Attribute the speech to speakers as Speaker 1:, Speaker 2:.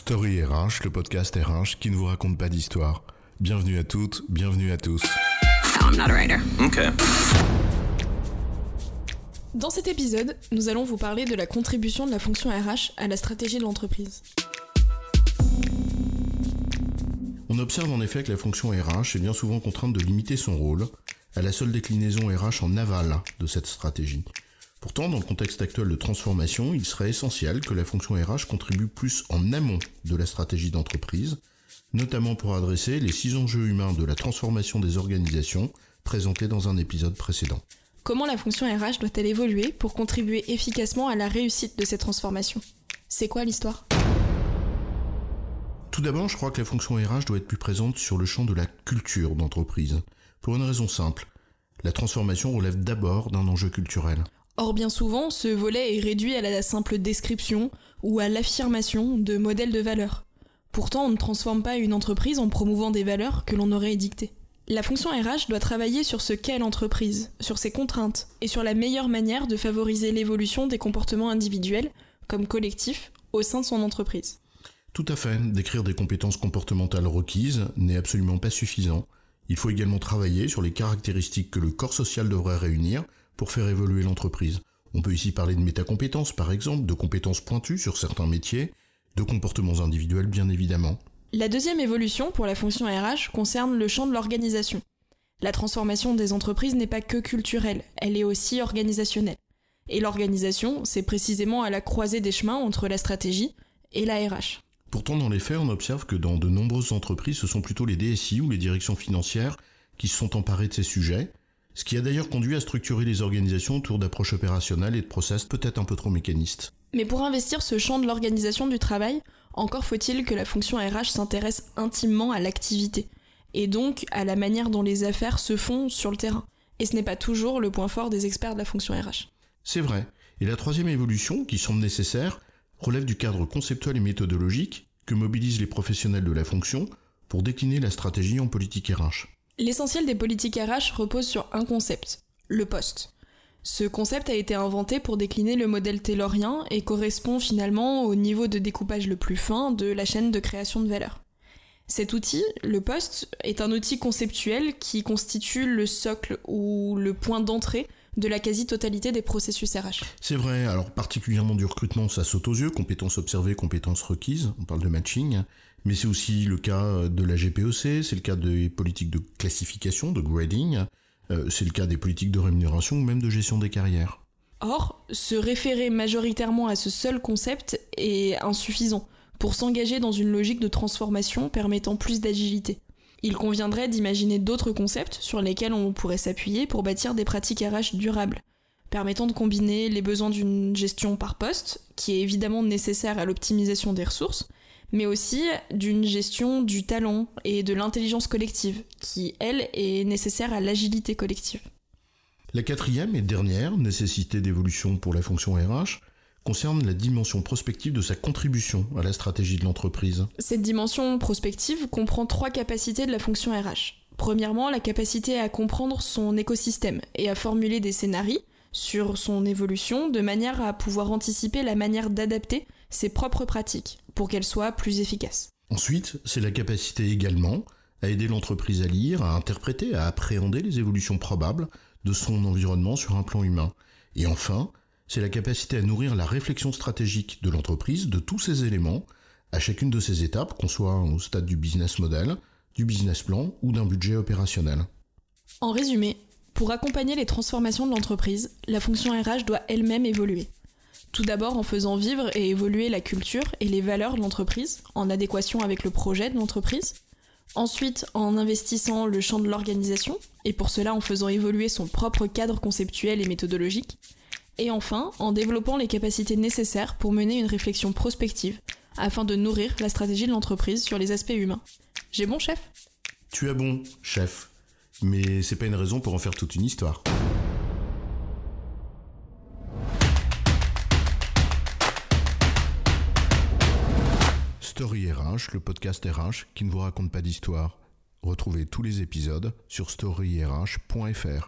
Speaker 1: Story RH, le podcast RH qui ne vous raconte pas d'histoire. Bienvenue à toutes, bienvenue à tous.
Speaker 2: I'm not a writer.
Speaker 3: Okay.
Speaker 4: Dans cet épisode, nous allons vous parler de la contribution de la fonction RH à la stratégie de l'entreprise.
Speaker 1: On observe en effet que la fonction RH est bien souvent contrainte de limiter son rôle à la seule déclinaison RH en aval de cette stratégie. Pourtant, dans le contexte actuel de transformation, il serait essentiel que la fonction RH contribue plus en amont de la stratégie d'entreprise, notamment pour adresser les six enjeux humains de la transformation des organisations présentés dans un épisode précédent.
Speaker 4: Comment la fonction RH doit-elle évoluer pour contribuer efficacement à la réussite de ces transformations C'est quoi l'histoire?
Speaker 1: Tout d'abord, je crois que la fonction RH doit être plus présente sur le champ de la culture d'entreprise, pour une raison simple. La transformation relève d'abord d'un enjeu culturel.
Speaker 4: Or, bien souvent, ce volet est réduit à la simple description ou à l'affirmation de modèles de valeurs. Pourtant, on ne transforme pas une entreprise en promouvant des valeurs que l'on aurait édictées. La fonction RH doit travailler sur ce qu'est l'entreprise, sur ses contraintes, et sur la meilleure manière de favoriser l'évolution des comportements individuels, comme collectifs, au sein de son entreprise.
Speaker 1: Tout à fait, décrire des compétences comportementales requises n'est absolument pas suffisant. Il faut également travailler sur les caractéristiques que le corps social devrait réunir pour faire évoluer l'entreprise. On peut ici parler de métacompétences par exemple, de compétences pointues sur certains métiers, de comportements individuels bien évidemment.
Speaker 4: La deuxième évolution pour la fonction RH concerne le champ de l'organisation. La transformation des entreprises n'est pas que culturelle, elle est aussi organisationnelle. Et l'organisation, c'est précisément à la croisée des chemins entre la stratégie et la RH.
Speaker 1: Pourtant, dans les faits, on observe que dans de nombreuses entreprises, ce sont plutôt les DSI ou les directions financières qui se sont emparés de ces sujets, ce qui a d'ailleurs conduit à structurer les organisations autour d'approches opérationnelles et de process peut-être un peu trop mécanistes.
Speaker 4: Mais pour investir ce champ de l'organisation du travail, encore faut-il que la fonction RH s'intéresse intimement à l'activité, et donc à la manière dont les affaires se font sur le terrain. Et ce n'est pas toujours le point fort des experts de la fonction RH.
Speaker 1: C'est vrai. Et la troisième évolution, qui semble nécessaire, relève du cadre conceptuel et méthodologique que mobilisent les professionnels de la fonction pour décliner la stratégie en politique RH.
Speaker 4: L'essentiel des politiques RH repose sur un concept, le poste. Ce concept a été inventé pour décliner le modèle taylorien et correspond finalement au niveau de découpage le plus fin de la chaîne de création de valeur. Cet outil, le poste, est un outil conceptuel qui constitue le socle ou le point d'entrée de la quasi-totalité des processus RH.
Speaker 1: C'est vrai, alors particulièrement du recrutement, ça saute aux yeux, compétences observées, compétences requises, on parle de matching, mais c'est aussi le cas de la GPEC, c'est le cas des politiques de classification, de grading, euh, c'est le cas des politiques de rémunération ou même de gestion des carrières.
Speaker 4: Or, se référer majoritairement à ce seul concept est insuffisant pour s'engager dans une logique de transformation permettant plus d'agilité. Il conviendrait d'imaginer d'autres concepts sur lesquels on pourrait s'appuyer pour bâtir des pratiques RH durables, permettant de combiner les besoins d'une gestion par poste, qui est évidemment nécessaire à l'optimisation des ressources, mais aussi d'une gestion du talent et de l'intelligence collective, qui, elle, est nécessaire à l'agilité collective.
Speaker 1: La quatrième et dernière nécessité d'évolution pour la fonction RH concerne la dimension prospective de sa contribution à la stratégie de l'entreprise.
Speaker 4: Cette dimension prospective comprend trois capacités de la fonction RH. Premièrement, la capacité à comprendre son écosystème et à formuler des scénarios sur son évolution de manière à pouvoir anticiper la manière d'adapter ses propres pratiques pour qu'elles soient plus efficaces.
Speaker 1: Ensuite, c'est la capacité également à aider l'entreprise à lire, à interpréter, à appréhender les évolutions probables de son environnement sur un plan humain. Et enfin, c'est la capacité à nourrir la réflexion stratégique de l'entreprise de tous ces éléments à chacune de ces étapes, qu'on soit au stade du business model, du business plan ou d'un budget opérationnel.
Speaker 4: En résumé, pour accompagner les transformations de l'entreprise, la fonction RH doit elle-même évoluer. Tout d'abord en faisant vivre et évoluer la culture et les valeurs de l'entreprise, en adéquation avec le projet de l'entreprise. Ensuite, en investissant le champ de l'organisation, et pour cela en faisant évoluer son propre cadre conceptuel et méthodologique. Et enfin, en développant les capacités nécessaires pour mener une réflexion prospective, afin de nourrir la stratégie de l'entreprise sur les aspects humains. J'ai bon, chef?
Speaker 1: Tu as bon, chef. Mais c'est pas une raison pour en faire toute une histoire. Story RH, le podcast RH qui ne vous raconte pas d'histoire. Retrouvez tous les épisodes sur storyrh.fr.